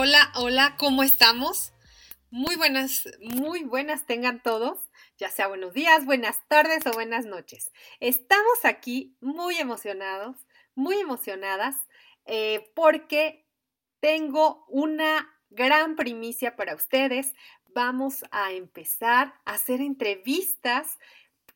Hola, hola, ¿cómo estamos? Muy buenas, muy buenas tengan todos, ya sea buenos días, buenas tardes o buenas noches. Estamos aquí muy emocionados, muy emocionadas, eh, porque tengo una gran primicia para ustedes. Vamos a empezar a hacer entrevistas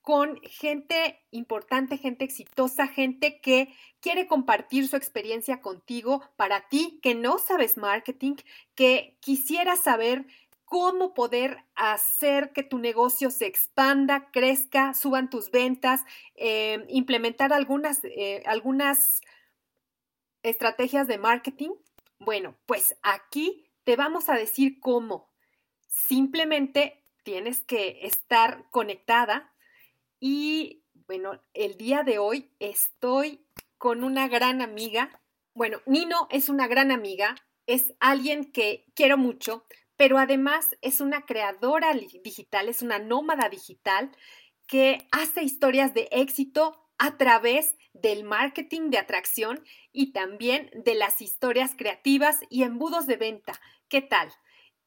con gente importante, gente exitosa, gente que quiere compartir su experiencia contigo para ti que no sabes marketing, que quisiera saber cómo poder hacer que tu negocio se expanda, crezca, suban tus ventas, eh, implementar algunas, eh, algunas estrategias de marketing. Bueno, pues aquí te vamos a decir cómo. Simplemente tienes que estar conectada y bueno, el día de hoy estoy con una gran amiga. Bueno, Nino es una gran amiga, es alguien que quiero mucho, pero además es una creadora digital, es una nómada digital que hace historias de éxito a través del marketing de atracción y también de las historias creativas y embudos de venta. ¿Qué tal?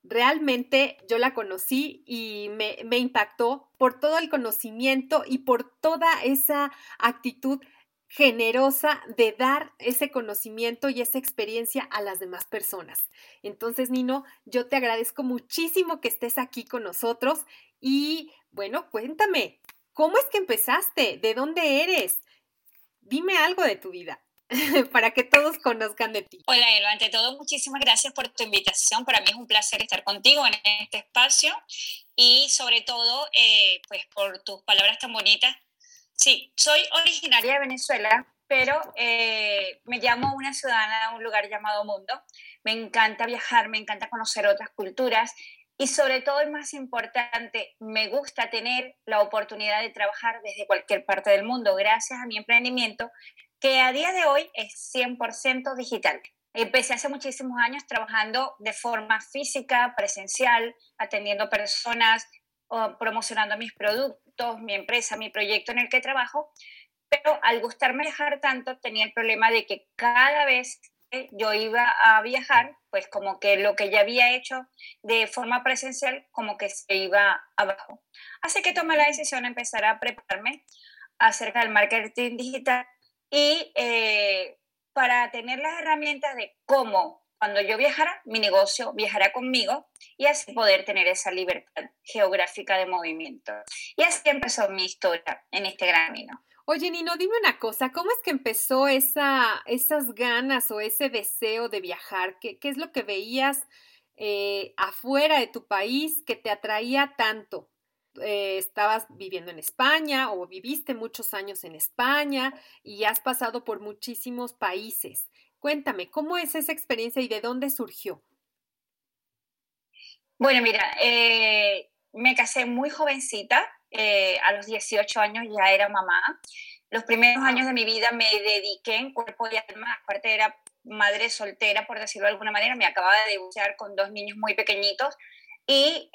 Realmente yo la conocí y me, impactó por todo el conocimiento y por toda esa actitud generosa de dar ese conocimiento y esa experiencia a las demás personas. Entonces, Nino, yo te agradezco muchísimo que estés aquí con nosotros y bueno, cuéntame, ¿cómo es que empezaste? ¿De dónde eres? Dime algo de tu vida. para que todos conozcan de ti. Hola, Elo. Ante todo, muchísimas gracias por tu invitación. Para mí es un placer estar contigo en este espacio y sobre todo, eh, pues por tus palabras tan bonitas. Sí, soy originaria de Venezuela, pero eh, me llamo una ciudadana de un lugar llamado Mundo. Me encanta viajar, me encanta conocer otras culturas y sobre todo, y más importante, me gusta tener la oportunidad de trabajar desde cualquier parte del mundo. Gracias a mi emprendimiento, que a día de hoy es 100% digital. Empecé hace muchísimos años trabajando de forma física, presencial, atendiendo personas, promocionando mis productos, mi empresa, mi proyecto en el que trabajo, pero al gustarme viajar tanto tenía el problema de que cada vez que yo iba a viajar, pues como que lo que ya había hecho de forma presencial, como que se iba abajo. Así que tomé la decisión de empezar a prepararme acerca del marketing digital y eh, para tener las herramientas de cómo cuando yo viajara, mi negocio viajará conmigo y así poder tener esa libertad geográfica de movimiento. Y así empezó mi historia en este gran camino. Oye, Nino, dime una cosa, ¿cómo es que empezó esa, esas ganas o ese deseo de viajar? ¿Qué, qué es lo que veías eh, afuera de tu país que te atraía tanto? Eh, estabas viviendo en España o viviste muchos años en España y has pasado por muchísimos países. Cuéntame, ¿cómo es esa experiencia y de dónde surgió? Bueno, mira, eh, me casé muy jovencita, eh, a los 18 años ya era mamá. Los primeros años de mi vida me dediqué en cuerpo y alma, aparte era madre soltera, por decirlo de alguna manera, me acababa de divorciar con dos niños muy pequeñitos y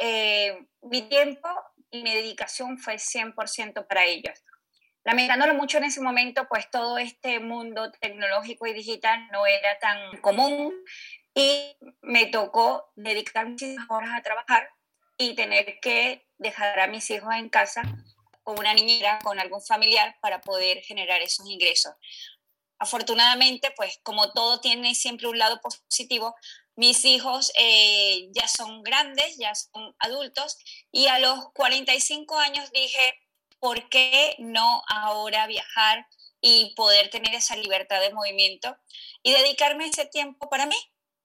mi tiempo y mi dedicación fue 100% para ellos. Lamentándolo mucho en ese momento, pues todo este mundo tecnológico y digital no era tan común y me tocó dedicar muchísimas horas a trabajar y tener que dejar a mis hijos en casa con una niñera, con algún familiar para poder generar esos ingresos. Afortunadamente, pues como todo tiene siempre un lado positivo, mis hijos eh, ya son grandes, ya son adultos, y a los 45 años dije, ¿por qué no ahora viajar y poder tener esa libertad de movimiento y dedicarme ese tiempo para mí?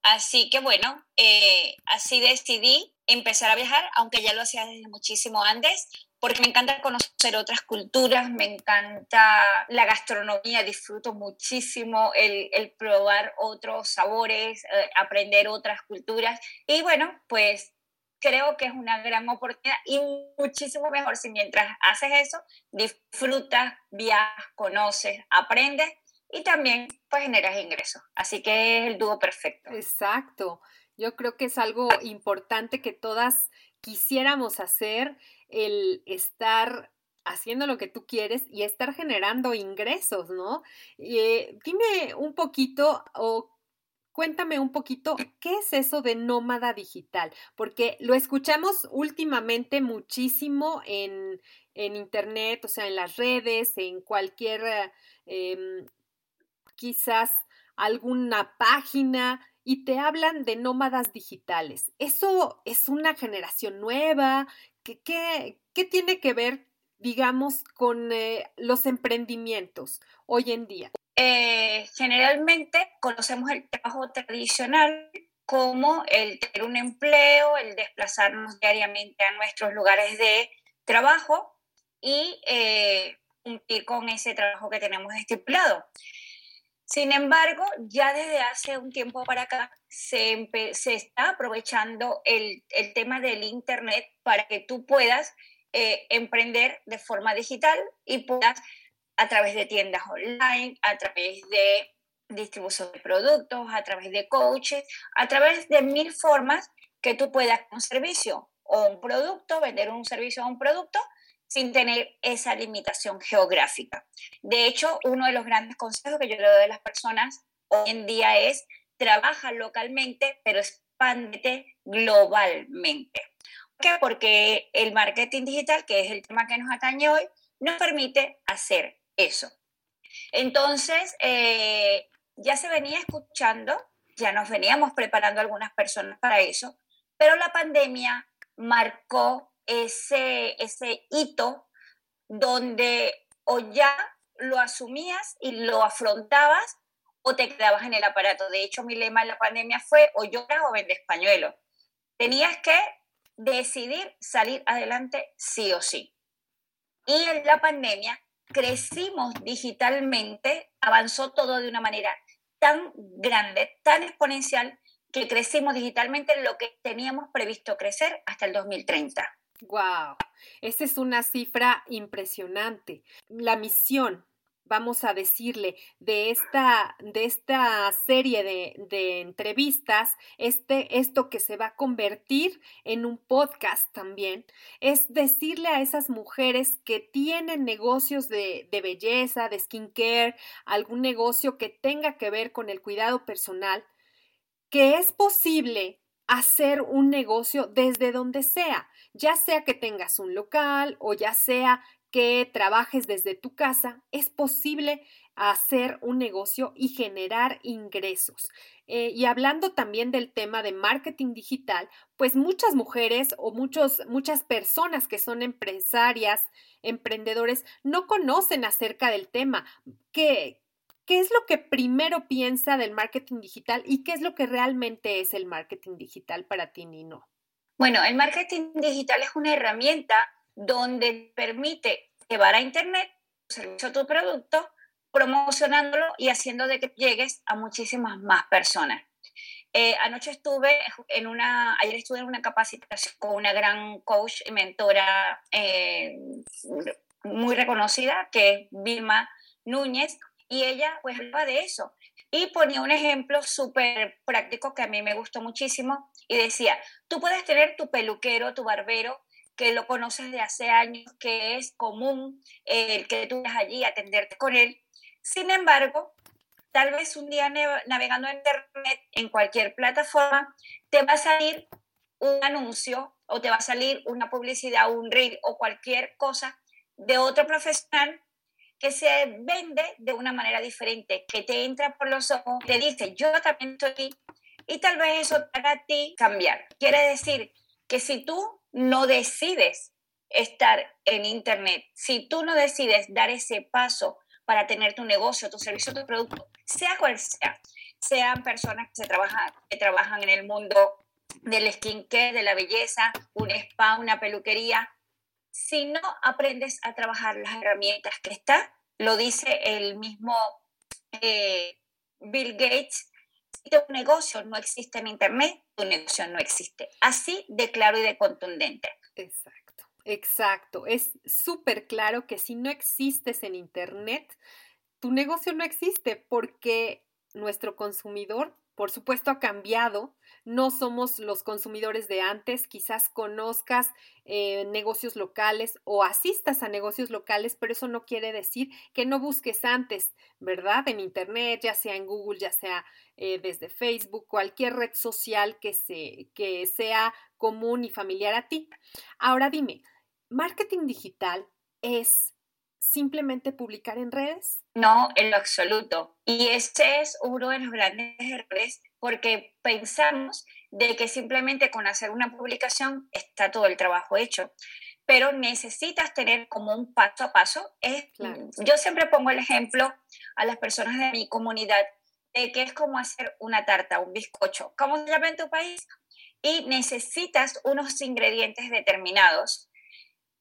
Así que bueno, eh, así decidí empezar a viajar, aunque ya lo hacía desde muchísimo antes, porque me encanta conocer otras culturas, me encanta la gastronomía, disfruto muchísimo el, probar otros sabores, eh, aprender otras culturas. Y bueno, pues creo que es una gran oportunidad y muchísimo mejor si mientras haces eso, disfrutas, viajas, conoces, aprendes y también pues generas ingresos. Así que es el dúo perfecto. Exacto. Yo creo que es algo importante que todas quisiéramos hacer el estar haciendo lo que tú quieres y estar generando ingresos, ¿no? Eh, dime un poquito o cuéntame un poquito qué es eso de nómada digital, porque lo escuchamos últimamente muchísimo en, internet, o sea, en las redes, en cualquier, em, quizás alguna página y te hablan de nómadas digitales. ¿Eso es una generación nueva? ¿Qué, qué, tiene que ver, digamos, con eh, los emprendimientos hoy en día? Eh, generalmente conocemos el trabajo tradicional como el tener un empleo, el desplazarnos diariamente a nuestros lugares de trabajo y eh, cumplir con ese trabajo que tenemos estipulado. Sin embargo, ya desde hace un tiempo para acá se, se está aprovechando el, el, tema del Internet para que tú puedas eh, emprender de forma digital y puedas a través de tiendas online, a través de distribución de productos, a través de coaches, a través de mil formas que tú puedas un servicio o un producto, vender un servicio o un producto sin tener esa limitación geográfica. De hecho, uno de los grandes consejos que yo le doy a las personas hoy en día es trabaja localmente, pero expándete globalmente. ¿Por qué? Porque el marketing digital, que es el tema que nos atañe hoy, nos permite hacer eso. Entonces, eh, ya se venía escuchando, ya nos veníamos preparando algunas personas para eso, pero la pandemia marcó ese, ese hito donde o ya lo asumías y lo afrontabas o te quedabas en el aparato. De hecho, mi lema en la pandemia fue o lloras o vendes pañuelo. Tenías que decidir salir adelante sí o sí. Y en la pandemia crecimos digitalmente, avanzó todo de una manera tan grande, tan exponencial, que crecimos digitalmente lo que teníamos previsto crecer hasta el 2030. Wow, esa es una cifra impresionante. La misión, vamos a decirle, de esta, de esta serie de, entrevistas, este, esto que se va a convertir en un podcast también, es decirle a esas mujeres que tienen negocios de belleza, de skincare, algún negocio que tenga que ver con el cuidado personal, que es posible hacer un negocio desde donde sea, ya sea que tengas un local o ya sea que trabajes desde tu casa, es posible hacer un negocio y generar ingresos. Eh, y hablando también del tema de marketing digital, pues muchas mujeres o muchos, muchas personas que son empresarias, emprendedores, no conocen acerca del tema. ¿Qué, ¿Qué es lo que primero piensa del marketing digital y qué es lo que realmente es el marketing digital para ti, Nino? Bueno, el marketing digital es una herramienta donde permite llevar a Internet servicio tu producto, promocionándolo y haciendo de que llegues a muchísimas más personas. Eh, anoche estuve en una, ayer estuve en una capacitación con una gran coach y mentora eh, muy reconocida, que es Vilma Núñez, y ella pues hablaba de eso y ponía un ejemplo súper práctico que a mí me gustó muchísimo y decía, tú puedes tener tu peluquero, tu barbero, que lo conoces de hace años, que es común el eh, que tú vayas allí a atenderte con él. Sin embargo, tal vez un día navegando en internet, en cualquier plataforma, te va a salir un anuncio o te va a salir una publicidad, un reel o cualquier cosa de otro profesional que se vende de una manera diferente, que te entra por los ojos, te dice, yo también estoy y tal vez eso te haga a ti cambiar. Quiere decir que si tú no decides estar en Internet, si tú no decides dar ese paso para tener tu negocio, tu servicio, tu producto, sea cual sea, sean personas que, se trabajan, que trabajan en el mundo del skincare, de la belleza, un spa, una peluquería, si no aprendes a trabajar las herramientas que está, lo dice el mismo eh, Bill Gates, si tu negocio no existe en Internet, tu negocio no existe. Así de claro y de contundente. Exacto, exacto. Es súper claro que si no existes en Internet, tu negocio no existe porque nuestro consumidor, por supuesto, ha cambiado. No somos los consumidores de antes. Quizás conozcas eh, negocios locales o asistas a negocios locales, pero eso no quiere decir que no busques antes, ¿verdad? En Internet, ya sea en Google, ya sea eh, desde Facebook, cualquier red social que, se, que sea común y familiar a ti. Ahora dime, ¿marketing digital es simplemente publicar en redes? No, en lo absoluto. Y ese es uno de los grandes errores porque pensamos de que simplemente con hacer una publicación está todo el trabajo hecho. Pero necesitas tener como un paso a paso. Es, Yo siempre pongo el ejemplo a las personas de mi comunidad de que es como hacer una tarta, un bizcocho. ¿Cómo se llama en tu país? Y necesitas unos ingredientes determinados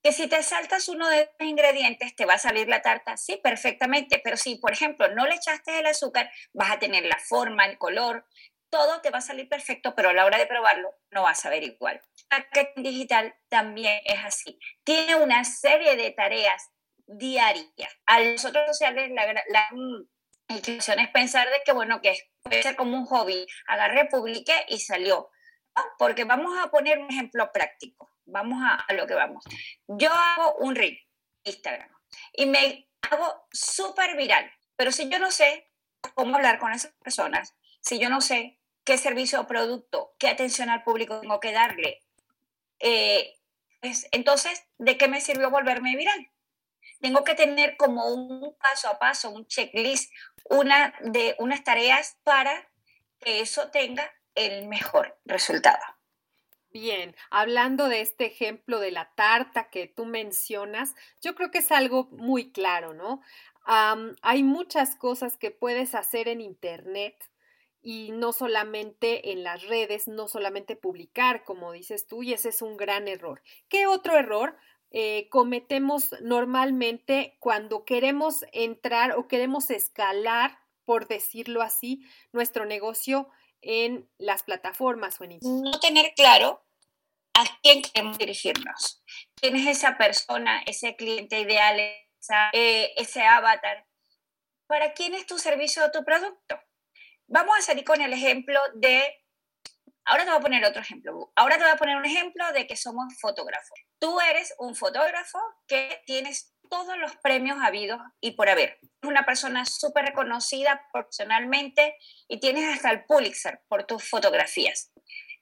que si te saltas uno de los ingredientes te va a salir la tarta, sí, perfectamente, pero si por ejemplo no le echaste el azúcar, vas a tener la forma, el color, todo te va a salir perfecto, pero a la hora de probarlo no vas a ver igual. Marketing digital también es así. Tiene una serie de tareas diarias. A los otros sociales la, la inclusión es pensar de que, bueno, que puede ser como un hobby. Agarré, publiqué y salió. porque vamos a poner un ejemplo práctico vamos a, lo que vamos. Yo hago un reel, Instagram, y me hago súper viral, pero si yo no sé cómo hablar con esas personas, si yo no sé qué servicio o producto, qué atención al público tengo que darle, eh, pues, entonces, ¿de qué me sirvió volverme viral? Tengo que tener como un paso a paso, un checklist, una de unas tareas para que eso tenga el mejor resultado. Bien, hablando de este ejemplo de la tarta que tú mencionas, yo creo que es algo muy claro, ¿no? hay muchas cosas que puedes hacer en Internet y no solamente en las redes, no solamente publicar, como dices tú, y ese es un gran error. ¿Qué otro error? Eh, cometemos normalmente cuando queremos entrar o queremos escalar, por decirlo así, nuestro negocio en las plataformas o en Internet. No tener claro a quién queremos dirigirnos. ¿Quién es esa persona, ese cliente ideal, eh, ese avatar? ¿Para quién es tu servicio o tu producto? Vamos a salir con el ejemplo de, ahora te voy a poner otro ejemplo, ahora te voy a poner un ejemplo de que somos fotógrafos. Tú eres un fotógrafo que tienes todos los premios habidos y por haber. Una persona súper reconocida profesionalmente y tienes hasta el Pulitzer por tus fotografías.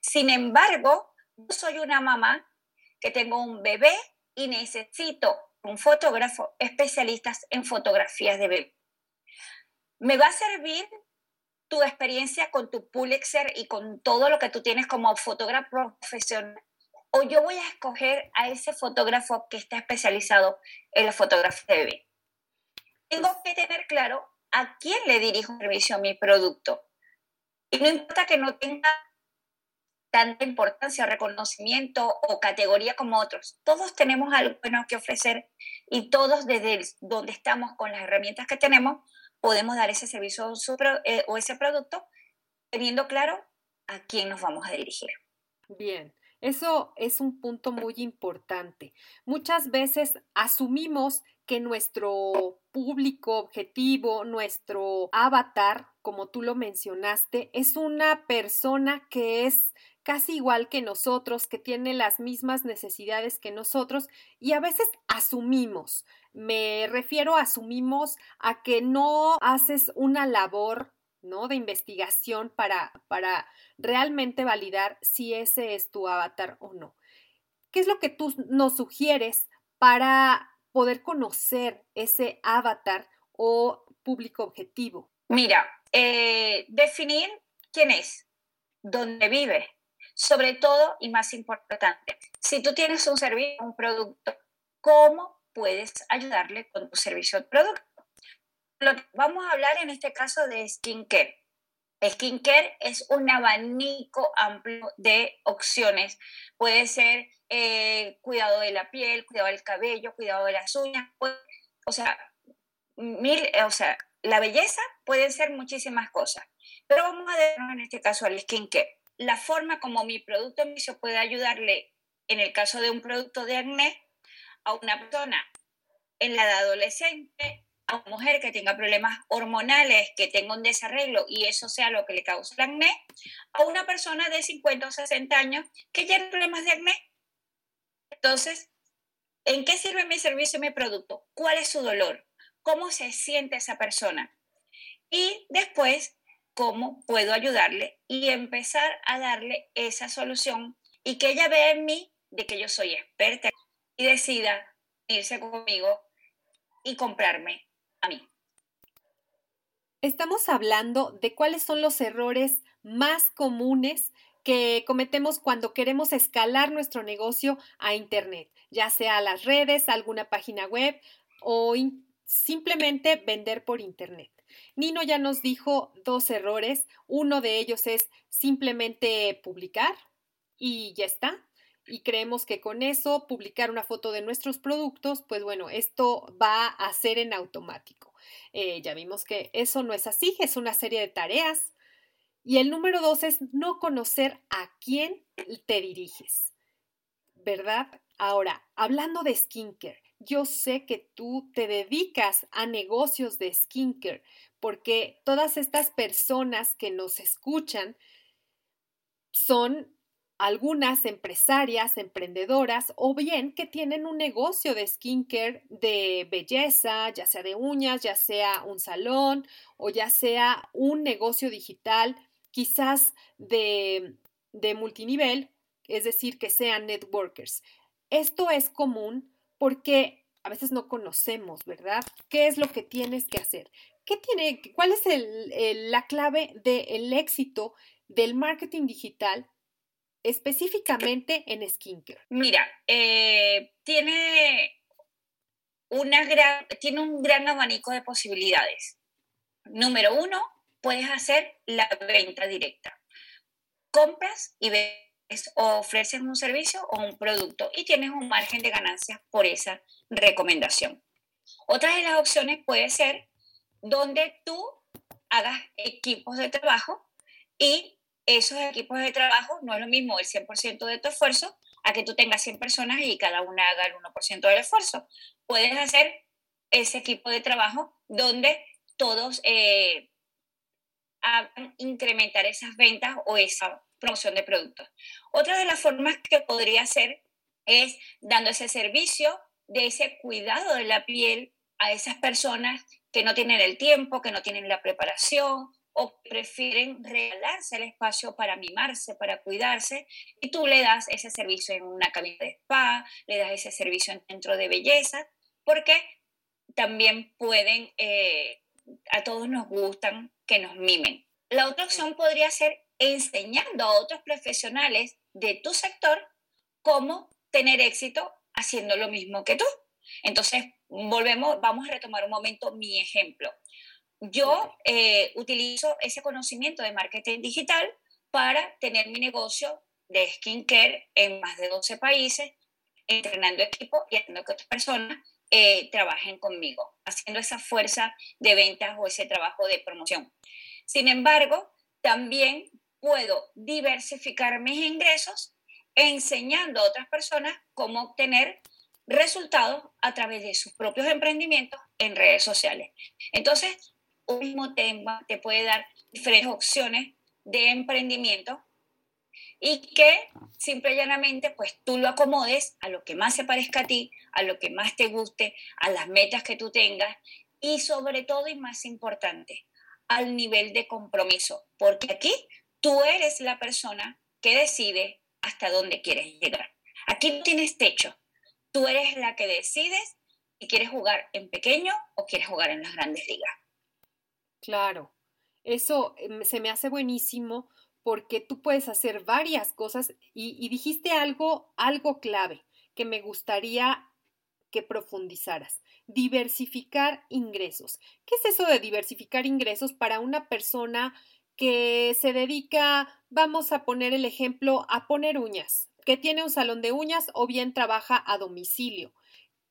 Sin embargo, yo soy una mamá que tengo un bebé y necesito un fotógrafo especialista en fotografías de bebé. ¿Me va a servir tu experiencia con tu Pulitzer y con todo lo que tú tienes como fotógrafo profesional? ¿O yo voy a escoger a ese fotógrafo que está especializado en la fotografía de bebé? Tengo que tener claro a quién le dirijo el servicio a mi producto. Y no importa que no tenga tanta importancia, reconocimiento o categoría como otros. Todos tenemos algo bueno que ofrecer y todos desde donde estamos con las herramientas que tenemos podemos dar ese servicio eh, o ese producto teniendo claro a quién nos vamos a dirigir. Bien. Eso es un punto muy importante. Muchas veces asumimos que nuestro público objetivo, nuestro avatar, como tú lo mencionaste, es una persona que es casi igual que nosotros, que tiene las mismas necesidades que nosotros y a veces asumimos. Me refiero a asumimos a que no haces una labor ¿no? de investigación para, para realmente validar si ese es tu avatar o no. ¿Qué es lo que tú nos sugieres para poder conocer ese avatar o público objetivo? Mira, eh, definir quién es, donde vives. Sobre todo y más importante, si tú tienes un servicio, un producto, ¿cómo puedes ayudarle con tu servicio o producto? Vamos a hablar en este caso de skincare. Skincare es un abanico amplio de opciones. Puede ser eh, cuidado de la piel, cuidado del cabello, cuidado de las uñas. o sea, mil, o sea, la belleza puede ser muchísimas cosas. Pero vamos a ver en este caso al skincare. La forma como mi producto se puede ayudarle, en el caso de un producto de acné, a una persona en la edad adolescente, a una mujer que tenga problemas hormonales, que tenga un desarreglo y eso sea lo que le causa el acné, a una persona de 50 o 60 años que tiene problemas de acné. Entonces, ¿en qué sirve mi servicio y mi producto? ¿Cuál es su dolor? ¿Cómo se siente esa persona? Y después, ¿cómo puedo ayudarle y empezar a darle esa solución y que ella vea en mí de que yo soy experta y decida irse conmigo y comprarme Estamos hablando de cuáles son los errores más comunes que cometemos cuando queremos escalar nuestro negocio a Internet, ya sea a las redes, alguna página web o simplemente vender por Internet. Nino ya nos dijo dos errores. Uno de ellos es simplemente publicar y ya está y creemos que con eso publicar una foto de nuestros productos, pues bueno, esto va a ser en automático. Eh, ya vimos que eso no es así, es una serie de tareas. Y el número dos es no conocer a quién te diriges, ¿verdad? Ahora, hablando de skincare, yo sé que tú te dedicas a negocios de skincare porque todas estas personas que nos escuchan son algunas empresarias, emprendedoras o bien que tienen un negocio de skincare de belleza, ya sea de uñas, ya sea un salón o ya sea un negocio digital, quizás de, de multinivel, es decir, que sean networkers. Esto es común porque a veces no conocemos, ¿verdad? ¿Qué es lo que tienes que hacer? ¿Qué tiene, ¿Cuál es la clave del éxito del marketing digital específicamente en skincare? Mira, eh, tiene, una gran, tiene un gran abanico de posibilidades. Número uno, puedes hacer la venta directa. Compras y ves o ofreces un servicio o un producto y tienes un margen de ganancias por esa recomendación. Otra de las opciones puede ser donde tú hagas equipos de trabajo y esos equipos de trabajo no es lo mismo el 100% de tu esfuerzo a que tú tengas 100 personas y cada una haga el 1% del esfuerzo. Puedes hacer ese equipo de trabajo donde todos eh, hagan incrementar esas ventas o esa promoción de productos. Otra de las formas que podría hacer es dando ese servicio de ese cuidado de la piel a esas personas que no tienen el tiempo, que no tienen la preparación o prefieren regalarse el espacio para mimarse, para cuidarse, y tú le das ese servicio en una cabina de spa, le das ese servicio en centro de belleza, porque también pueden, eh, a todos nos gustan que nos mimen. La otra opción podría ser enseñando a otros profesionales de tu sector cómo tener éxito haciendo lo mismo que tú. Entonces, volvemos, vamos a retomar un momento mi ejemplo. Yo eh, utilizo ese conocimiento de marketing digital para tener mi negocio de skincare en más de 12 países, entrenando equipo y haciendo que otras personas eh, trabajen conmigo, haciendo esa fuerza de ventas o ese trabajo de promoción. Sin embargo, también puedo diversificar mis ingresos enseñando a otras personas cómo obtener resultados a través de sus propios emprendimientos en redes sociales. Entonces, un mismo tema te puede dar diferentes opciones de emprendimiento y que simple y llanamente pues tú lo acomodes a lo que más se parezca a ti, a lo que más te guste, a las metas que tú tengas y sobre todo y más importante, al nivel de compromiso, porque aquí tú eres la persona que decide hasta dónde quieres llegar. Aquí no tienes techo, tú eres la que decides si quieres jugar en pequeño o quieres jugar en las grandes ligas. Claro, eso em, se me hace buenísimo porque tú puedes hacer varias cosas y, y dijiste algo, algo clave que me gustaría que profundizaras. Diversificar ingresos. ¿Qué es eso de diversificar ingresos para una persona que se dedica, vamos a poner el ejemplo, a poner uñas, que tiene un salón de uñas o bien trabaja a domicilio?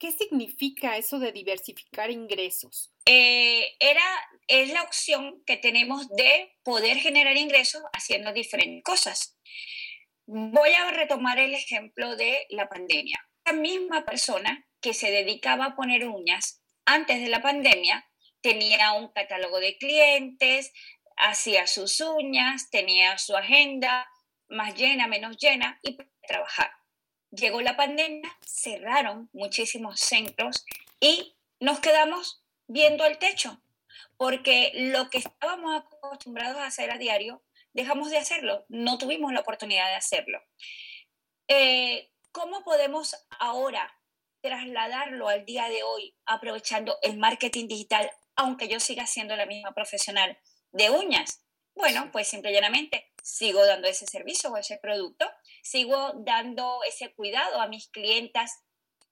¿Qué significa eso de diversificar ingresos? Eh, era, es la opción que tenemos de poder generar ingresos haciendo diferentes cosas. Voy a retomar el ejemplo de la pandemia. La misma persona que se dedicaba a poner uñas antes de la pandemia tenía un catálogo de clientes, hacía sus uñas, tenía su agenda más llena, menos llena y podía trabajar llegó la pandemia, cerraron muchísimos centros y nos quedamos viendo al techo, porque lo que estábamos acostumbrados a hacer a diario, dejamos de hacerlo, no tuvimos la oportunidad de hacerlo. Eh, ¿Cómo podemos ahora trasladarlo al día de hoy aprovechando el marketing digital, aunque yo siga siendo la misma profesional de uñas? Bueno, pues simple y llanamente sigo dando ese servicio o ese producto, sigo dando ese cuidado a mis clientas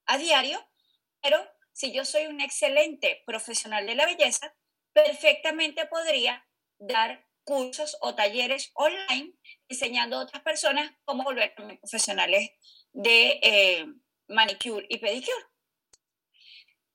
a diario, pero si yo soy un excelente profesional de la belleza, perfectamente podría dar cursos o talleres online enseñando a otras personas cómo volverme profesionales de eh, manicure y pedicure.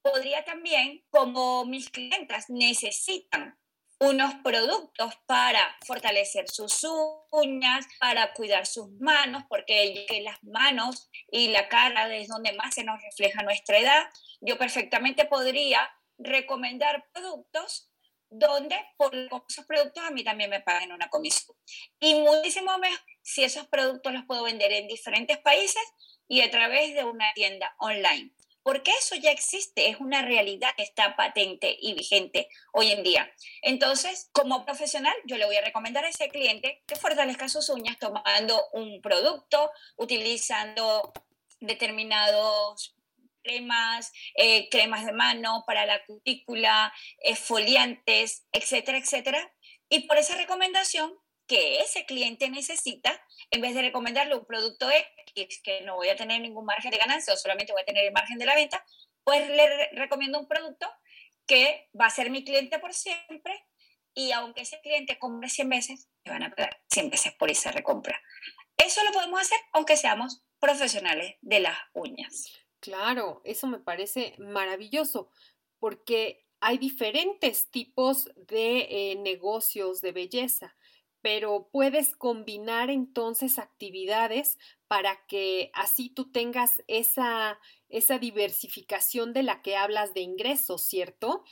Podría también, como mis clientas necesitan unos productos para fortalecer sus uñas, para cuidar sus manos, porque las manos y la cara es donde más se nos refleja nuestra edad. Yo perfectamente podría recomendar productos donde por esos productos a mí también me paguen una comisión. Y muchísimo mejor si esos productos los puedo vender en diferentes países y a través de una tienda online porque eso ya existe, es una realidad que está patente y vigente hoy en día. Entonces, como profesional, yo le voy a recomendar a ese cliente que fortalezca sus uñas tomando un producto, utilizando determinados cremas, eh, cremas de mano para la cutícula, esfoliantes, etcétera, etcétera. Y por esa recomendación que ese cliente necesita, en vez de recomendarle un producto X que no voy a tener ningún margen de ganancia o solamente voy a tener el margen de la venta, pues le recomiendo un producto que va a ser mi cliente por siempre y aunque ese cliente compre 100 veces, me van a pagar 100 veces por esa recompra. Eso lo podemos hacer aunque seamos profesionales de las uñas. Claro, eso me parece maravilloso porque hay diferentes tipos de eh, negocios de belleza pero puedes combinar entonces actividades para que así tú tengas esa, esa diversificación de la que hablas de ingresos, ¿cierto?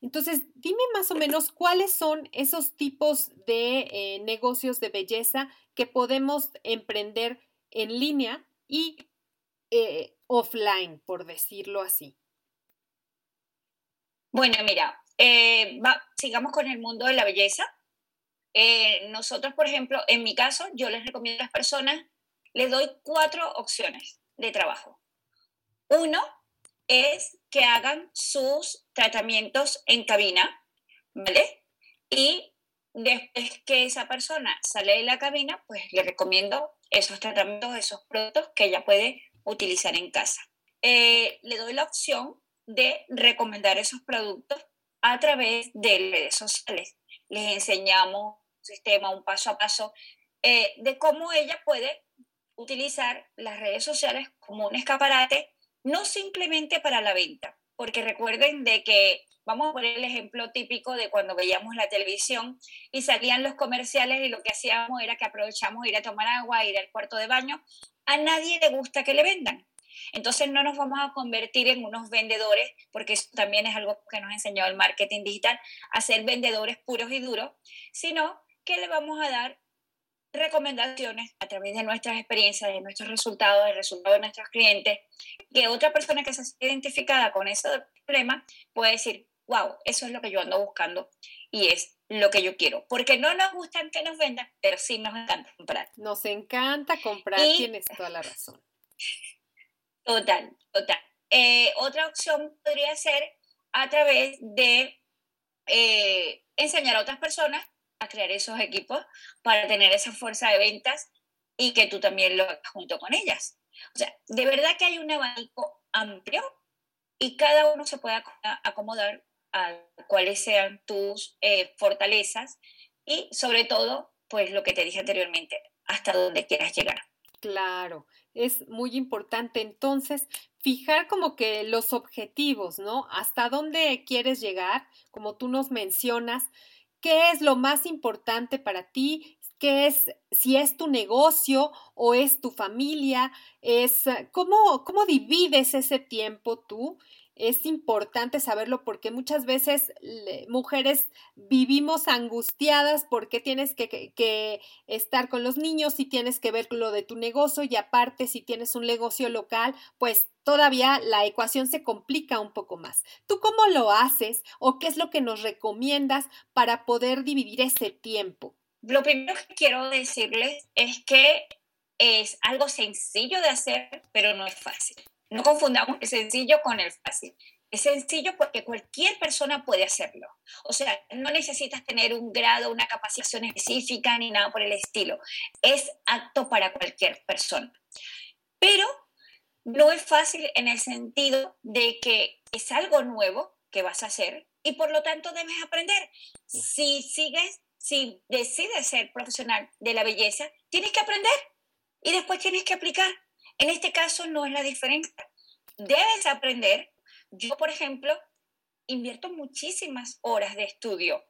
Entonces, dime más o menos cuáles son esos tipos de eh, negocios de belleza que podemos emprender en línea y eh, offline, por decirlo así. Bueno, mira, eh, sigamos con el mundo de la belleza. Eh, nosotros, por ejemplo, en mi caso, yo les recomiendo a las personas, les doy cuatro opciones de trabajo. Uno es que hagan sus tratamientos en cabina, ¿vale? Y después que esa persona sale de la cabina, pues le recomiendo esos tratamientos, esos productos que ella puede utilizar en casa. Eh, le doy la opción de recomendar esos productos a través de redes sociales. Les enseñamos sistema, un paso a paso, eh, de cómo ella puede utilizar las redes sociales como un escaparate, no simplemente para la venta, porque recuerden de que, vamos a poner el ejemplo típico de cuando veíamos la televisión y salían los comerciales y lo que hacíamos era que aprovechamos ir a tomar agua, ir al cuarto de baño, a nadie le gusta que le vendan. Entonces no nos vamos a convertir en unos vendedores, porque eso también es algo que nos ha enseñado el marketing digital, a ser vendedores puros y duros, sino que le vamos a dar recomendaciones a través de nuestras experiencias, de nuestros resultados, del resultado de nuestros clientes, que otra persona que se siente identificada con ese problema puede decir, wow, eso es lo que yo ando buscando y es lo que yo quiero. Porque no nos gustan que nos vendan, pero sí nos encanta comprar. Nos encanta comprar, tienes toda la razón. Total, total. Eh, otra opción podría ser a través de eh, enseñar a otras personas a crear esos equipos para tener esa fuerza de ventas y que tú también lo hagas junto con ellas. O sea, de verdad que hay un abanico amplio y cada uno se puede acomodar a cuáles sean tus eh, fortalezas y sobre todo, pues lo que te dije anteriormente, hasta dónde quieras llegar. Claro, es muy importante entonces fijar como que los objetivos, ¿no? Hasta dónde quieres llegar, como tú nos mencionas, qué es lo más importante para ti, qué es, si es tu negocio o es tu familia, es cómo, cómo divides ese tiempo tú es importante saberlo porque muchas veces mujeres vivimos angustiadas porque tienes que, estar con los niños y tienes que ver lo de tu negocio y aparte si tienes un negocio local, pues todavía la ecuación se complica un poco más. ¿Tú cómo lo haces o qué es lo que nos recomiendas para poder dividir ese tiempo? Lo primero que quiero decirles es que es algo sencillo de hacer, pero no es fácil. No confundamos el sencillo con el fácil. Es sencillo porque cualquier persona puede hacerlo. O sea, no necesitas tener un grado, una capacitación específica ni nada por el estilo. Es apto para cualquier persona. Pero no es fácil en el sentido de que es algo nuevo que vas a hacer y por lo tanto debes aprender. Si sigues, si decides ser profesional de la belleza, tienes que aprender y después tienes que aplicar. En este caso no es la diferencia. Debes aprender. Yo, por ejemplo, invierto muchísimas horas de estudio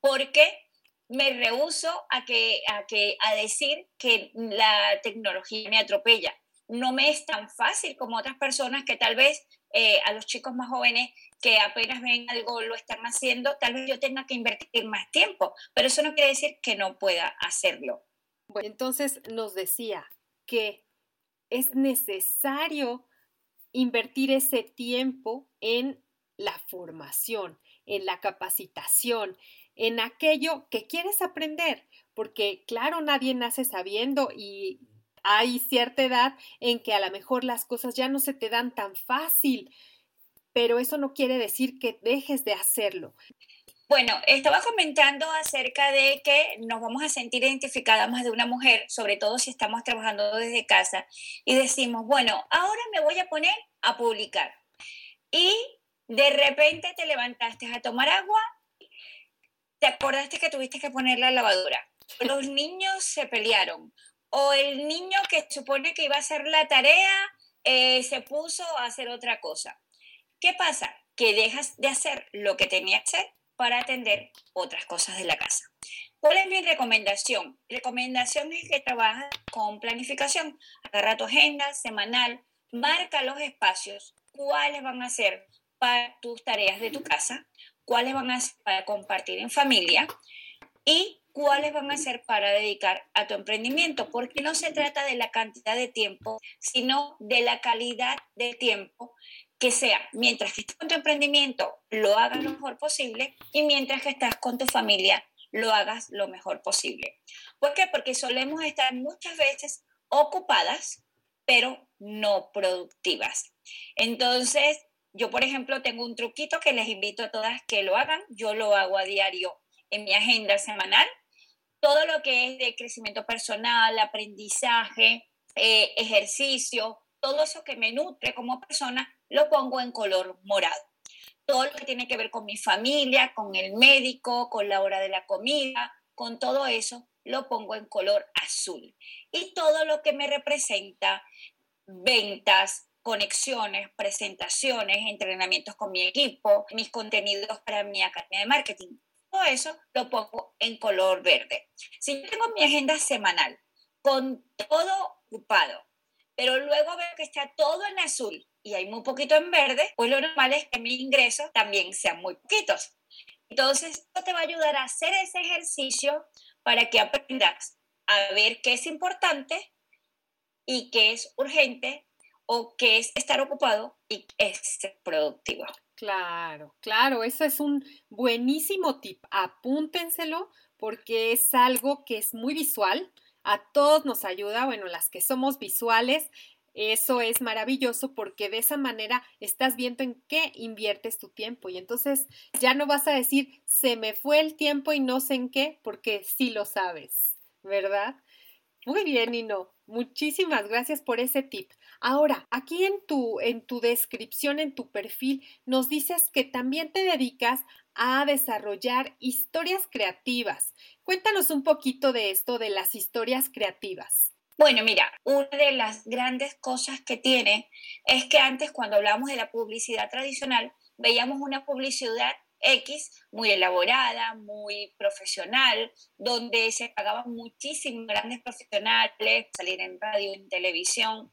porque me rehuso a, que, a, que, a decir que la tecnología me atropella. No me es tan fácil como otras personas que tal vez eh, a los chicos más jóvenes que apenas ven algo lo están haciendo, tal vez yo tenga que invertir más tiempo, pero eso no quiere decir que no pueda hacerlo. Bueno, entonces nos decía que es necesario invertir ese tiempo en la formación, en la capacitación, en aquello que quieres aprender, porque claro, nadie nace sabiendo y hay cierta edad en que a lo mejor las cosas ya no se te dan tan fácil, pero eso no quiere decir que dejes de hacerlo. Bueno, estaba comentando acerca de que nos vamos a sentir identificadas más de una mujer, sobre todo si estamos trabajando desde casa, y decimos, bueno, ahora me voy a poner a publicar. Y de repente te levantaste a tomar agua, te acordaste que tuviste que poner la lavadora. Los niños se pelearon. O el niño que supone que iba a hacer la tarea eh, se puso a hacer otra cosa. ¿Qué pasa? Que dejas de hacer lo que tenía que hacer para atender otras cosas de la casa. ¿Cuál es mi recomendación? Recomendación es que trabajes con planificación. Agarra tu agenda semanal, marca los espacios, cuáles van a ser para tus tareas de tu casa, cuáles van a ser para compartir en familia y cuáles van a ser para dedicar a tu emprendimiento, porque no se trata de la cantidad de tiempo, sino de la calidad de tiempo que sea, mientras que estás con tu emprendimiento, lo hagas lo mejor posible y mientras que estás con tu familia, lo hagas lo mejor posible. ¿Por qué? Porque solemos estar muchas veces ocupadas, pero no productivas. Entonces, yo, por ejemplo, tengo un truquito que les invito a todas que lo hagan. Yo lo hago a diario en mi agenda semanal. Todo lo que es de crecimiento personal, aprendizaje, eh, ejercicio, todo eso que me nutre como persona, lo pongo en color morado. Todo lo que tiene que ver con mi familia, con el médico, con la hora de la comida, con todo eso, lo pongo en color azul. Y todo lo que me representa ventas, conexiones, presentaciones, entrenamientos con mi equipo, mis contenidos para mi academia de marketing, todo eso lo pongo en color verde. Si yo tengo mi agenda semanal con todo ocupado, pero luego veo que está todo en azul y hay muy poquito en verde, pues lo normal es que mis ingresos también sean muy poquitos. Entonces, esto te va a ayudar a hacer ese ejercicio para que aprendas a ver qué es importante y qué es urgente o qué es estar ocupado y es ser productivo. Claro, claro, eso es un buenísimo tip. Apúntenselo porque es algo que es muy visual. A todos nos ayuda, bueno, las que somos visuales, Eso es maravilloso porque de esa manera estás viendo en qué inviertes tu tiempo y entonces ya no vas a decir se me fue el tiempo y no sé en qué porque sí lo sabes, ¿verdad? Muy bien, Nino. Muchísimas gracias por ese tip. Ahora, aquí en tu, en tu descripción, en tu perfil, nos dices que también te dedicas a desarrollar historias creativas. Cuéntanos un poquito de esto de las historias creativas. Bueno, mira, una de las grandes cosas que tiene es que antes cuando hablábamos de la publicidad tradicional, veíamos una publicidad X muy elaborada, muy profesional, donde se pagaban muchísimos grandes profesionales, salir en radio, en televisión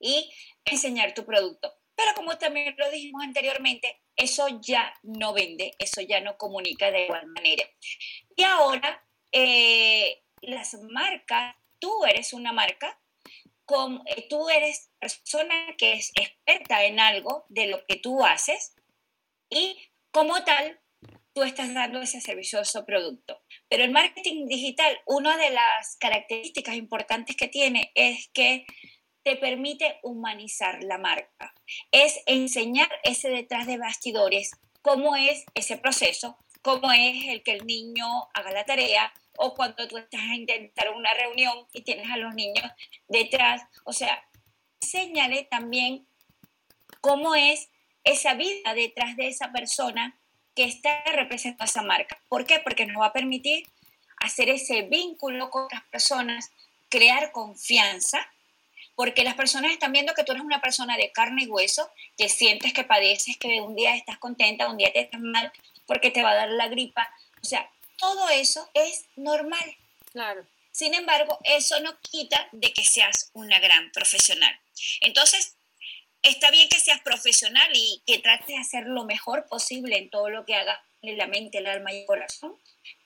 y enseñar tu producto. Pero como también lo dijimos anteriormente, eso ya no vende, eso ya no comunica de igual manera. Y ahora eh, las marcas, tú eres una marca, como, eh, tú eres persona que es experta en algo de lo que tú haces y como tal, tú estás dando ese servicio o producto. Pero el marketing digital, una de las características importantes que tiene es que te permite humanizar la marca. Es enseñar ese detrás de bastidores, cómo es ese proceso, cómo es el que el niño haga la tarea o cuando tú estás a intentar una reunión y tienes a los niños detrás. O sea, enséñale también cómo es esa vida detrás de esa persona que está representando esa marca. ¿Por qué? Porque nos va a permitir hacer ese vínculo con otras personas, crear confianza, porque las personas están viendo que tú eres una persona de carne y hueso, que sientes que padeces, que un día estás contenta, un día te estás mal porque te va a dar la gripa. O sea, todo eso es normal. Claro. Sin embargo, eso no quita de que seas una gran profesional. Entonces, está bien que seas profesional y que trates de hacer lo mejor posible en todo lo que hagas en la mente, el alma y el corazón,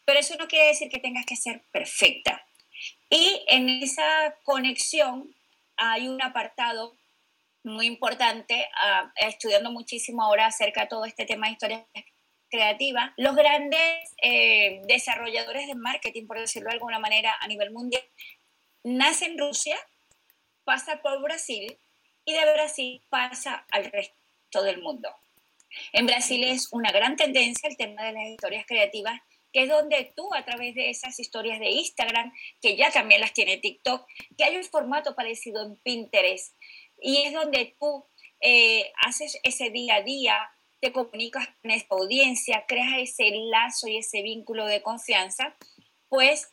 pero eso no quiere decir que tengas que ser perfecta. Y en esa conexión hay un apartado muy importante, uh, estudiando muchísimo ahora acerca de todo este tema de historia creativa. Los grandes eh, desarrolladores de marketing, por decirlo de alguna manera, a nivel mundial, nacen en Rusia, pasa por Brasil y de Brasil pasa al resto del mundo. En Brasil es una gran tendencia el tema de las historias creativas, que es donde tú a través de esas historias de Instagram, que ya también las tiene TikTok, que hay un formato parecido en Pinterest, y es donde tú eh, haces ese día a día, te comunicas con esta audiencia, creas ese lazo y ese vínculo de confianza, pues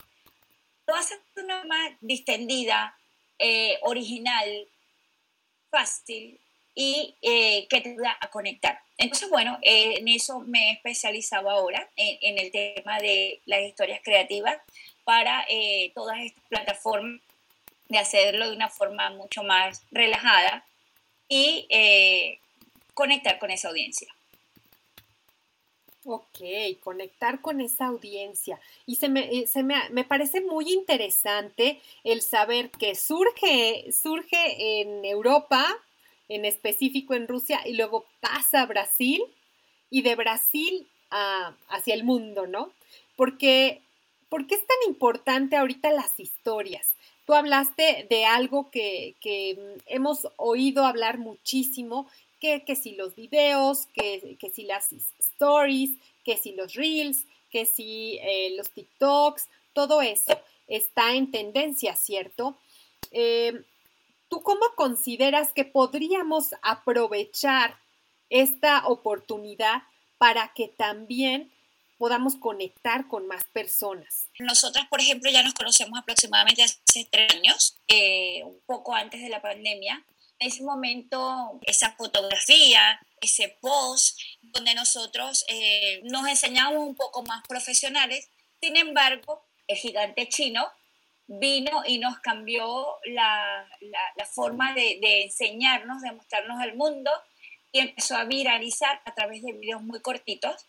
lo haces de una forma distendida, eh, original, fácil y eh, que te ayuda a conectar. Entonces, bueno, eh, en eso me he especializado ahora, en, el tema de las historias creativas para todas estas plataformas, de hacerlo de una forma mucho más relajada y conectar con esa audiencia. Ok, conectar con esa audiencia. Y se me, se me, me, parece muy interesante el saber que surge, surge en Europa, en específico en Rusia, y luego pasa a Brasil y de Brasil a, hacia el mundo, ¿no? Porque, ¿por qué es tan importante ahorita las historias? Tú hablaste de algo que, que hemos oído hablar muchísimo que, si los videos, que, si las stories, que si los reels, que si eh, los TikToks, todo eso está en tendencia, ¿cierto? Eh, ¿Tú cómo consideras que podríamos aprovechar esta oportunidad para que también podamos conectar con más personas. Nosotras, por ejemplo, ya nos conocemos aproximadamente hace tres años, eh, un poco antes de la pandemia, ese momento, esa fotografía, ese post, donde nosotros eh, nos enseñamos un poco más profesionales. Sin embargo, el gigante chino vino y nos cambió la, la, forma de, de, enseñarnos, de mostrarnos al mundo y empezó a viralizar a través de videos muy cortitos.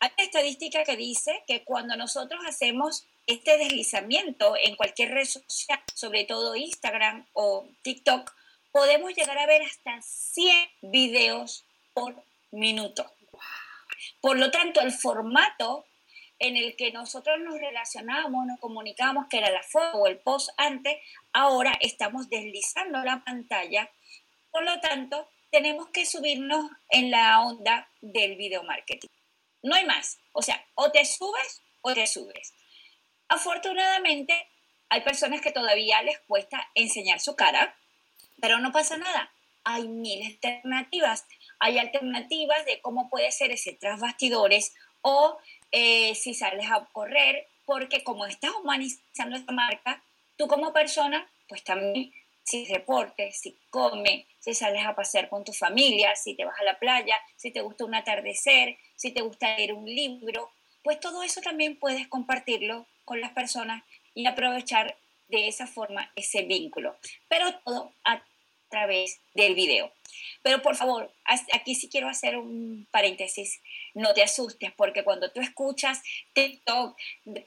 Hay una estadística que dice que cuando nosotros hacemos este deslizamiento en cualquier red social, sobre todo Instagram o TikTok, podemos llegar a ver hasta 100 videos por minuto. Por lo tanto, el formato en el que nosotros nos relacionábamos, nos comunicábamos, que era la foto o el post antes, ahora estamos deslizando la pantalla. Por lo tanto, tenemos que subirnos en la onda del video marketing. No hay más. O sea, o te subes o te subes. Afortunadamente, hay personas que todavía les cuesta enseñar su cara, pero no pasa nada. Hay mil alternativas. Hay alternativas de cómo puede ser ese tras bastidores o eh, si sales a correr, porque como estás humanizando esta marca, tú como persona, pues también si deportes, si comes, si sales a pasear con tu familia, si te vas a la playa, si te gusta un atardecer, si te gusta leer un libro, pues todo eso también puedes compartirlo con las personas y aprovechar de esa forma ese vínculo. Pero todo a través del video. Pero por favor, aquí sí quiero hacer un paréntesis. No te asustes porque cuando tú escuchas TikTok,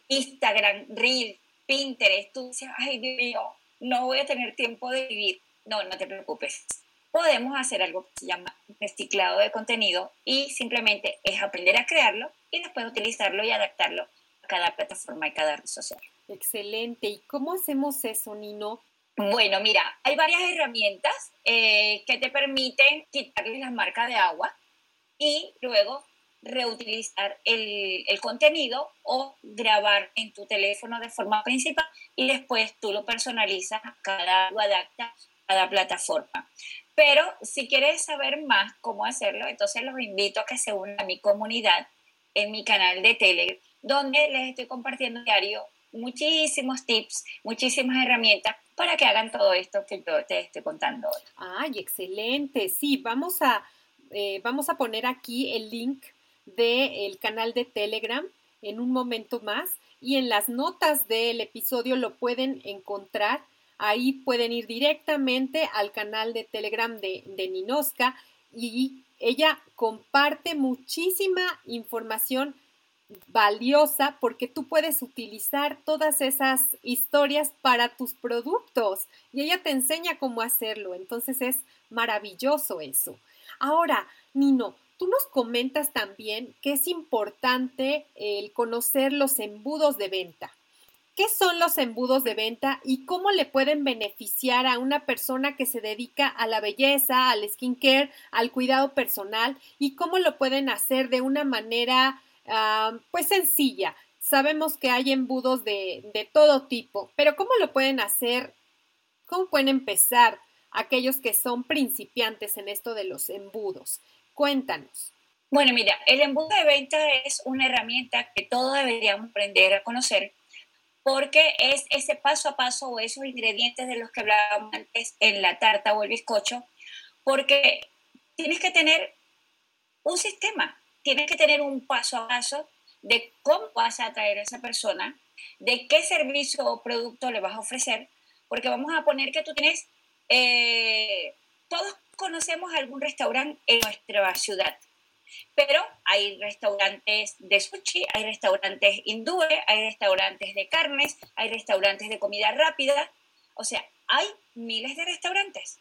Instagram, Reel, Pinterest, tú dices, ay Dios mío, no voy a tener tiempo de vivir. No, no te preocupes. Podemos hacer algo que se llama reciclado de contenido y simplemente es aprender a crearlo y después utilizarlo y adaptarlo a cada plataforma y cada red social. Excelente. ¿Y cómo hacemos eso, Nino? Bueno, mira, hay varias herramientas eh, que te permiten quitarle las marcas de agua y luego reutilizar el, contenido o grabar en tu teléfono de forma principal y después tú lo personalizas, cada lo adapta a cada plataforma. Pero si quieres saber más cómo hacerlo, entonces los invito a que se unan a mi comunidad en mi canal de Telegram, donde les estoy compartiendo diario muchísimos tips, muchísimas herramientas para que hagan todo esto que yo te estoy contando hoy. Ay, excelente. Sí, vamos a, eh, vamos a poner aquí el link del canal de Telegram en un momento más y en las notas del episodio lo pueden encontrar. Ahí pueden ir directamente al canal de Telegram de, de Ninoska y ella comparte muchísima información valiosa porque tú puedes utilizar todas esas historias para tus productos y ella te enseña cómo hacerlo. Entonces es maravilloso eso. Ahora, Nino, Tú nos comentas también que es importante el conocer los embudos de venta. ¿Qué son los embudos de venta y cómo le pueden beneficiar a una persona que se dedica a la belleza, al skincare, al cuidado personal y cómo lo pueden hacer de una manera ah, pues sencilla? Sabemos que hay embudos de, de todo tipo, pero ¿cómo lo pueden hacer? ¿Cómo pueden empezar aquellos que son principiantes en esto de los embudos? Cuéntanos. Bueno, mira, el embudo de venta es una herramienta que todos deberíamos aprender a conocer porque es ese paso a paso o esos ingredientes de los que hablábamos antes en la tarta o el bizcocho, porque tienes que tener un sistema, tienes que tener un paso a paso de cómo vas a atraer a esa persona, de qué servicio o producto le vas a ofrecer, porque vamos a poner que tú tienes eh, todos conocemos algún restaurante en nuestra ciudad, pero hay restaurantes de sushi, hay restaurantes hindúes, hay restaurantes de carnes, hay restaurantes de comida rápida, o sea, hay miles de restaurantes,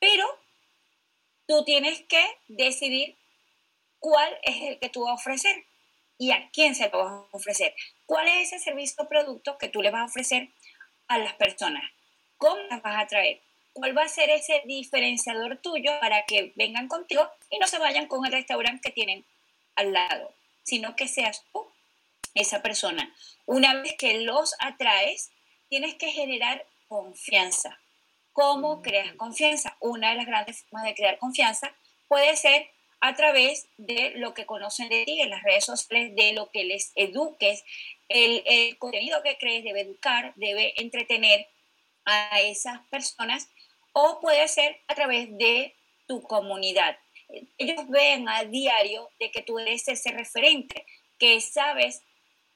pero tú tienes que decidir cuál es el que tú vas a ofrecer y a quién se lo vas a ofrecer. ¿Cuál es ese servicio o producto que tú le vas a ofrecer a las personas? ¿Cómo las vas a traer? cuál va a ser ese diferenciador tuyo para que vengan contigo y no se vayan con el restaurante que tienen al lado, sino que seas tú esa persona. Una vez que los atraes, tienes que generar confianza. ¿Cómo mm. creas confianza? Una de las grandes formas de crear confianza puede ser a través de lo que conocen de ti en las redes sociales, de lo que les eduques. El, el contenido que crees debe educar, debe entretener a esas personas o puede ser a través de tu comunidad. Ellos ven a diario de que tú eres ese referente, que sabes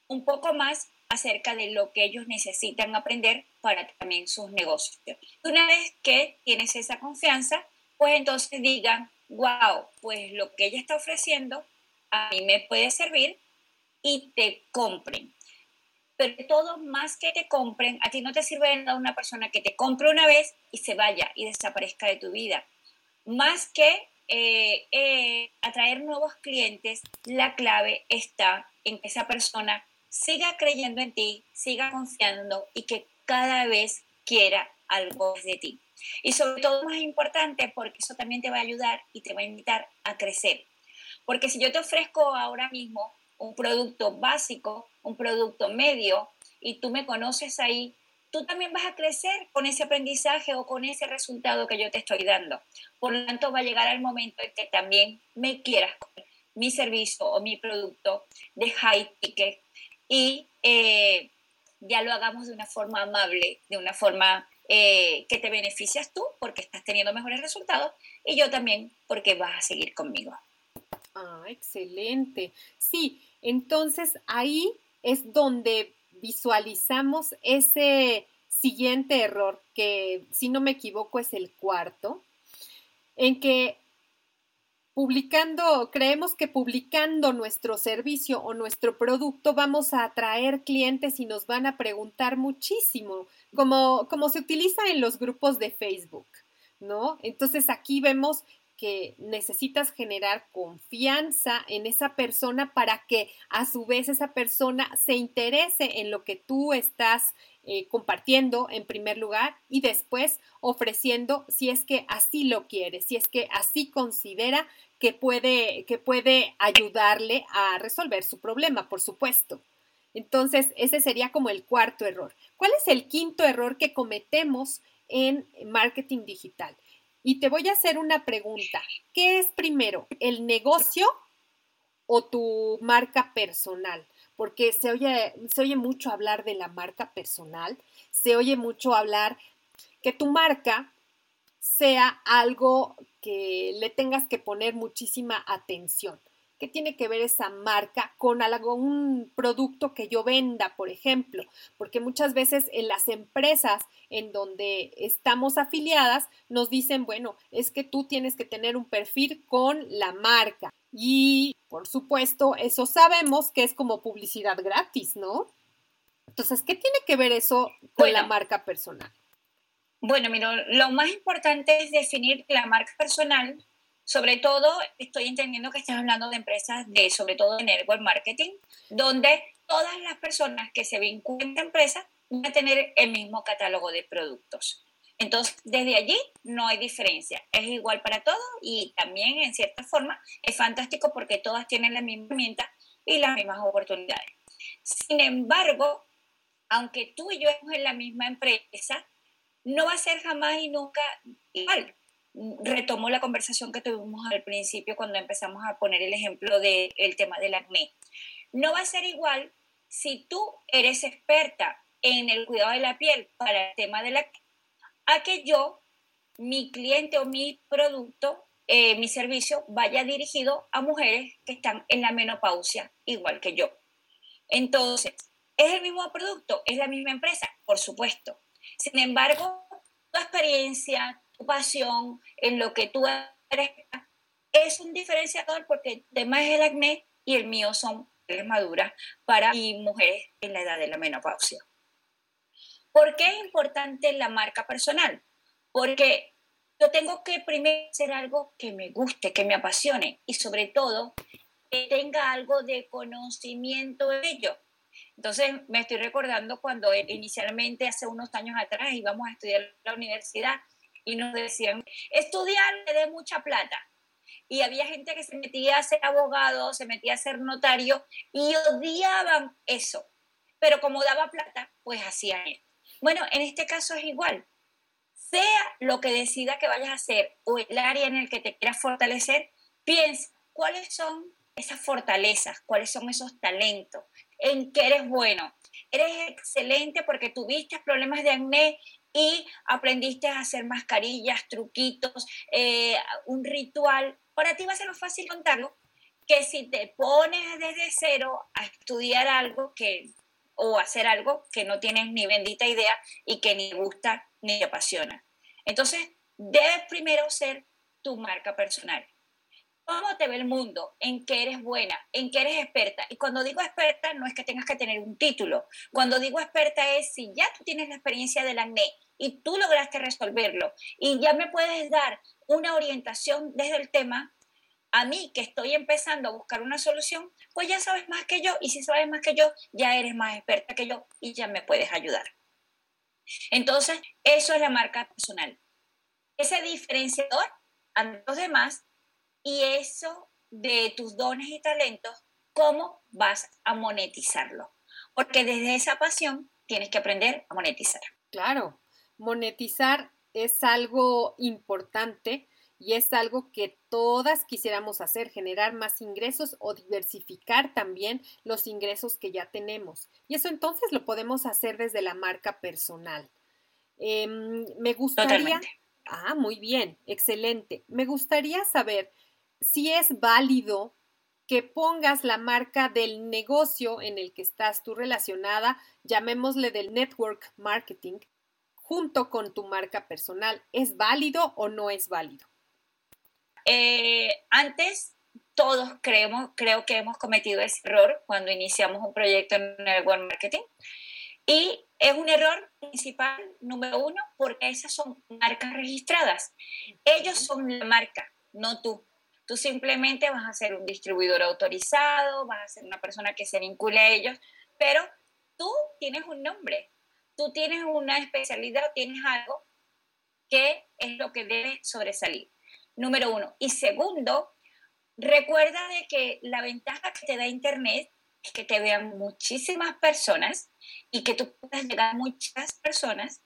un poco más acerca de lo que ellos necesitan aprender para también sus negocios. Una vez que tienes esa confianza, pues entonces digan, wow, pues lo que ella está ofreciendo a mí me puede servir y te compren pero todo más que te compren, a ti no te sirve de nada una persona que te compre una vez y se vaya y desaparezca de tu vida. Más que eh, eh, atraer nuevos clientes, la clave está en que esa persona siga creyendo en ti, siga confiando y que cada vez quiera algo de ti. Y sobre todo, más importante, porque eso también te va a ayudar y te va a invitar a crecer. Porque si yo te ofrezco ahora mismo un producto básico, un producto medio, y tú me conoces ahí, tú también vas a crecer con ese aprendizaje o con ese resultado que yo te estoy dando. Por lo tanto, va a llegar el momento en que también me quieras mi servicio o mi producto de high ticket y eh, ya lo hagamos de una forma amable, de una forma eh, que te beneficias tú porque estás teniendo mejores resultados y yo también porque vas a seguir conmigo. Ah, excelente. Sí, entonces ahí es donde visualizamos ese siguiente error, que si no me equivoco es el cuarto, en que publicando, creemos que publicando nuestro servicio o nuestro producto vamos a atraer clientes y nos van a preguntar muchísimo, como, como se utiliza en los grupos de Facebook, ¿no? Entonces aquí vemos que necesitas generar confianza en esa persona para que a su vez esa persona se interese en lo que tú estás eh, compartiendo en primer lugar y después ofreciendo si es que así lo quiere, si es que así considera que puede, que puede ayudarle a resolver su problema, por supuesto. Entonces, ese sería como el cuarto error. ¿Cuál es el quinto error que cometemos en marketing digital? Y te voy a hacer una pregunta. ¿Qué es primero, el negocio o tu marca personal? Porque se oye, se oye mucho hablar de la marca personal, se oye mucho hablar que tu marca sea algo que le tengas que poner muchísima atención. ¿Qué tiene que ver esa marca con algún producto que yo venda, por ejemplo? Porque muchas veces en las empresas en donde estamos afiliadas nos dicen, bueno, es que tú tienes que tener un perfil con la marca. Y, por supuesto, eso sabemos que es como publicidad gratis, ¿no? Entonces, ¿qué tiene que ver eso con la marca personal? Bueno, mira, lo más importante es definir la marca personal sobre todo, estoy entendiendo que estás hablando de empresas de, sobre todo de network marketing, donde todas las personas que se vinculan a empresa van a tener el mismo catálogo de productos. Entonces, desde allí no hay diferencia. Es igual para todos y también, en cierta forma, es fantástico porque todas tienen la misma herramienta y las mismas oportunidades. Sin embargo, aunque tú y yo estemos en la misma empresa, no va a ser jamás y nunca igual retomo la conversación que tuvimos al principio cuando empezamos a poner el ejemplo del tema del acné. No va a ser igual si tú eres experta en el cuidado de la piel para el tema del acné, a que yo, mi cliente o mi producto, eh, mi servicio vaya dirigido a mujeres que están en la menopausia, igual que yo. Entonces, ¿es el mismo producto? ¿Es la misma empresa? Por supuesto. Sin embargo, tu experiencia, pasión, en lo que tú eres, es un diferenciador porque el tema es el acné y el mío son maduras para y mujeres en la edad de la menopausia. ¿Por qué es importante la marca personal? Porque yo tengo que primero hacer algo que me guste, que me apasione y sobre todo que tenga algo de conocimiento de ello. Entonces me estoy recordando cuando inicialmente hace unos años atrás íbamos a estudiar la universidad y nos decían, estudiar le dé mucha plata. Y había gente que se metía a ser abogado, se metía a ser notario y odiaban eso. Pero como daba plata, pues hacían eso. Bueno, en este caso es igual. Sea lo que decida que vayas a hacer o el área en el que te quieras fortalecer, piensa cuáles son esas fortalezas, cuáles son esos talentos, en qué eres bueno. Eres excelente porque tuviste problemas de acné y aprendiste a hacer mascarillas, truquitos, eh, un ritual. Para ti va a ser más fácil contarlo que si te pones desde cero a estudiar algo que o hacer algo que no tienes ni bendita idea y que ni gusta ni te apasiona. Entonces, debes primero ser tu marca personal. Cómo te ve el mundo, en qué eres buena, en qué eres experta. Y cuando digo experta, no es que tengas que tener un título. Cuando digo experta es si ya tú tienes la experiencia del acné y tú lograste resolverlo y ya me puedes dar una orientación desde el tema, a mí que estoy empezando a buscar una solución, pues ya sabes más que yo y si sabes más que yo, ya eres más experta que yo y ya me puedes ayudar. Entonces, eso es la marca personal. Ese diferenciador a los demás y eso de tus dones y talentos, ¿cómo vas a monetizarlo? Porque desde esa pasión tienes que aprender a monetizar. Claro, monetizar es algo importante y es algo que todas quisiéramos hacer, generar más ingresos o diversificar también los ingresos que ya tenemos. Y eso entonces lo podemos hacer desde la marca personal. Em, me gustaría... Ah, muy bien, excelente. Me gustaría saber si es válido que pongas la marca del negocio en el que estás tú relacionada, llamémosle del network marketing, junto con tu marca personal. ¿Es válido o no es válido? Eh, antes, todos creemos, creo que hemos cometido ese error cuando iniciamos un proyecto en network marketing. Y es un error principal, número uno, porque esas son marcas registradas. Ellos son la marca, no tú. Tú simplemente vas a ser un distribuidor autorizado, vas a ser una persona que se vincule a ellos, pero tú tienes un nombre, tú tienes una especialidad, tienes algo que es lo que debe sobresalir. Número uno. Y segundo, recuerda de que la ventaja que te da Internet es que te vean muchísimas personas y que tú puedas llegar a muchas personas,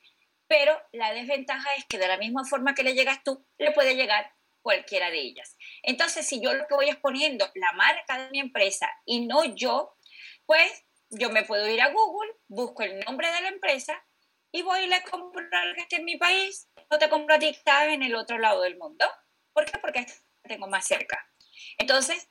pero la desventaja es que de la misma forma que le llegas tú, le puede llegar cualquiera de ellas. Entonces, si yo lo que voy es poniendo la marca de mi empresa y no yo, pues yo me puedo ir a Google, busco el nombre de la empresa y voy y le que en mi país, no te compro a ti en el otro lado del mundo. ¿Por qué? Porque tengo más cerca. Entonces,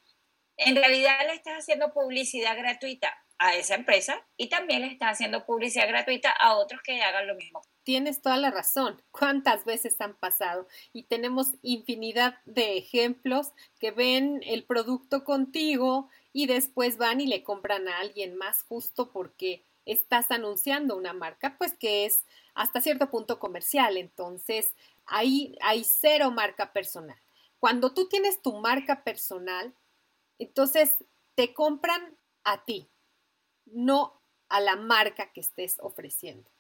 en realidad le estás haciendo publicidad gratuita a esa empresa y también le estás haciendo publicidad gratuita a otros que hagan lo mismo tienes toda la razón. ¿Cuántas veces han pasado? Y tenemos infinidad de ejemplos que ven el producto contigo y después van y le compran a alguien más justo porque estás anunciando una marca, pues que es hasta cierto punto comercial. Entonces, ahí hay cero marca personal. Cuando tú tienes tu marca personal, entonces te compran a ti, no a la marca que estés ofreciendo.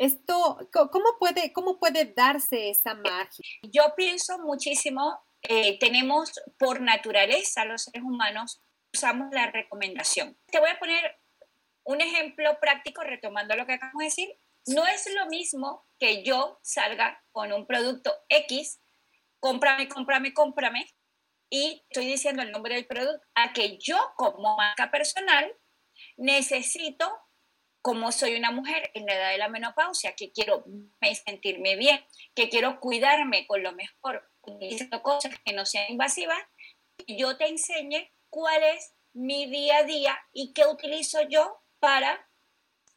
Esto, ¿cómo puede, cómo puede darse esa magia? Yo pienso muchísimo, eh, tenemos por naturaleza los seres humanos, usamos la recomendación. Te voy a poner un ejemplo práctico retomando lo que acabamos de decir. No es lo mismo que yo salga con un producto X, cómprame, cómprame, cómprame, y estoy diciendo el nombre del producto, a que yo como marca personal necesito como soy una mujer en la edad de la menopausia, que quiero sentirme bien, que quiero cuidarme con lo mejor, utilizando cosas que no sean invasivas, yo te enseñe cuál es mi día a día y qué utilizo yo para,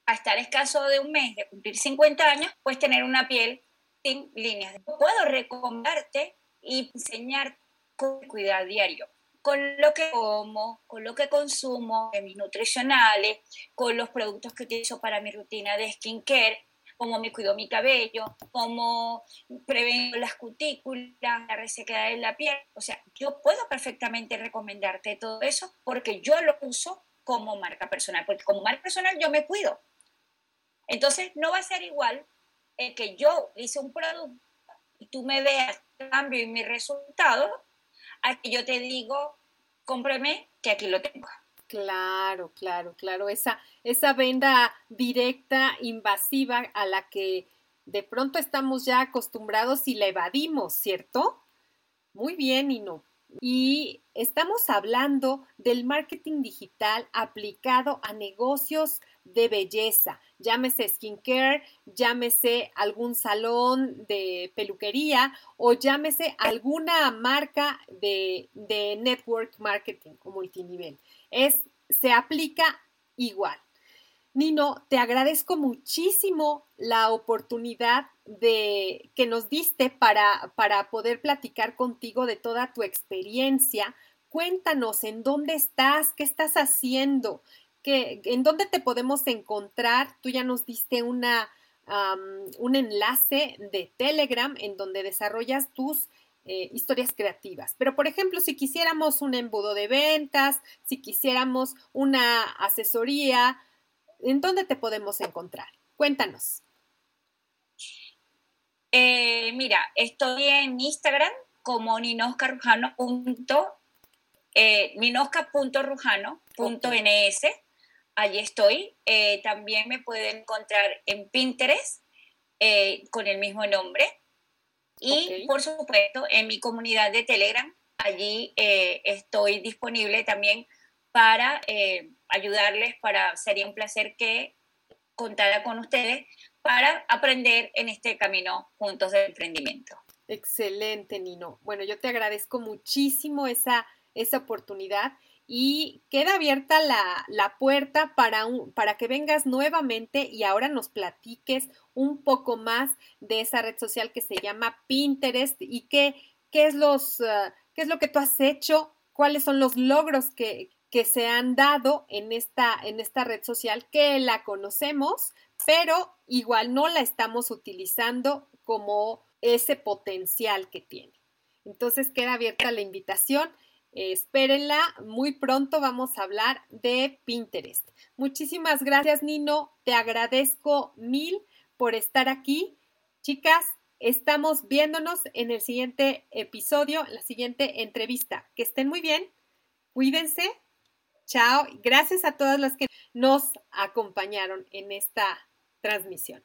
a estar escaso de un mes de cumplir 50 años, pues tener una piel sin líneas. Puedo recomendarte y enseñar cómo cuidar diario con lo que como, con lo que consumo, de mis nutricionales, con los productos que utilizo para mi rutina de skincare, cómo me cuido mi cabello, cómo prevengo las cutículas, la resequedad de la piel. O sea, yo puedo perfectamente recomendarte todo eso porque yo lo uso como marca personal, porque como marca personal yo me cuido. Entonces, no va a ser igual el que yo hice un producto y tú me veas cambio en mi resultado a que yo te digo, cómprame, que aquí lo tengo. Claro, claro, claro. Esa, esa venda directa, invasiva a la que de pronto estamos ya acostumbrados y la evadimos, ¿cierto? Muy bien, Ino. Y estamos hablando del marketing digital aplicado a negocios de belleza, llámese skincare, llámese algún salón de peluquería o llámese alguna marca de, de network marketing o multinivel. Es, se aplica igual. Nino, te agradezco muchísimo la oportunidad de que nos diste para, para poder platicar contigo de toda tu experiencia. Cuéntanos en dónde estás, qué estás haciendo, qué, en dónde te podemos encontrar. Tú ya nos diste una, un enlace de Telegram en donde desarrollas tus eh, historias creativas. Pero, por ejemplo, si quisiéramos un embudo de ventas, si quisiéramos una asesoría, ¿En dónde te podemos encontrar? Cuéntanos. Eh, mira, estoy en Instagram como ninoscarujano. Eh, ninosca.rujano.ns. Allí estoy. Eh, también me pueden encontrar en Pinterest con el mismo nombre. Y por supuesto, en mi comunidad de Telegram, allí estoy disponible también para eh, ayudarles, para, sería un placer que contara con ustedes para aprender en este camino juntos de emprendimiento. Excelente, Nino. Bueno, yo te agradezco muchísimo esa, esa oportunidad y queda abierta la, la puerta para, un, para que vengas nuevamente y ahora nos platiques un poco más de esa red social que se llama Pinterest y qué, qué, es, los, uh, qué es lo que tú has hecho, cuáles son los logros que, que se han dado en esta, en esta red social que la conocemos, pero igual no la estamos utilizando como ese potencial que tiene. Entonces queda abierta la invitación. espérenla, muy pronto vamos a hablar de Pinterest. Muchísimas gracias, Nino. Te agradezco mil por estar aquí. Chicas, estamos viéndonos en el siguiente episodio, la siguiente entrevista. Que estén muy bien. Cuídense Chao. Gracias a todas las que nos acompañaron en esta transmisión.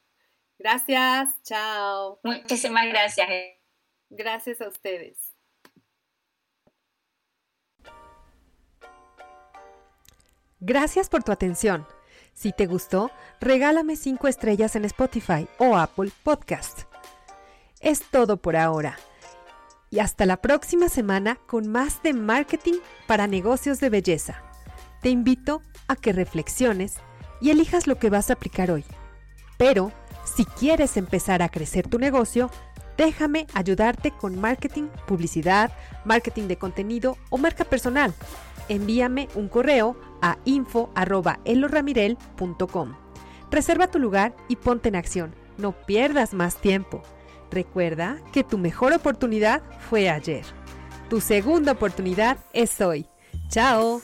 Gracias. Chao. Muchísimas gracias. Gracias a ustedes. Gracias por tu atención. Si te gustó, regálame 5 estrellas en Spotify o Apple Podcast. Es todo por ahora. Y hasta la próxima semana con más de marketing para negocios de belleza te invito a que reflexiones y elijas lo que vas a aplicar hoy. Pero, si quieres empezar a crecer tu negocio, déjame ayudarte con marketing, publicidad, marketing de contenido o marca personal. Envíame un correo a info.eloramirel.com. Reserva tu lugar y ponte en acción. No pierdas más tiempo. Recuerda que tu mejor oportunidad fue ayer. Tu segunda oportunidad es hoy. ¡Chao!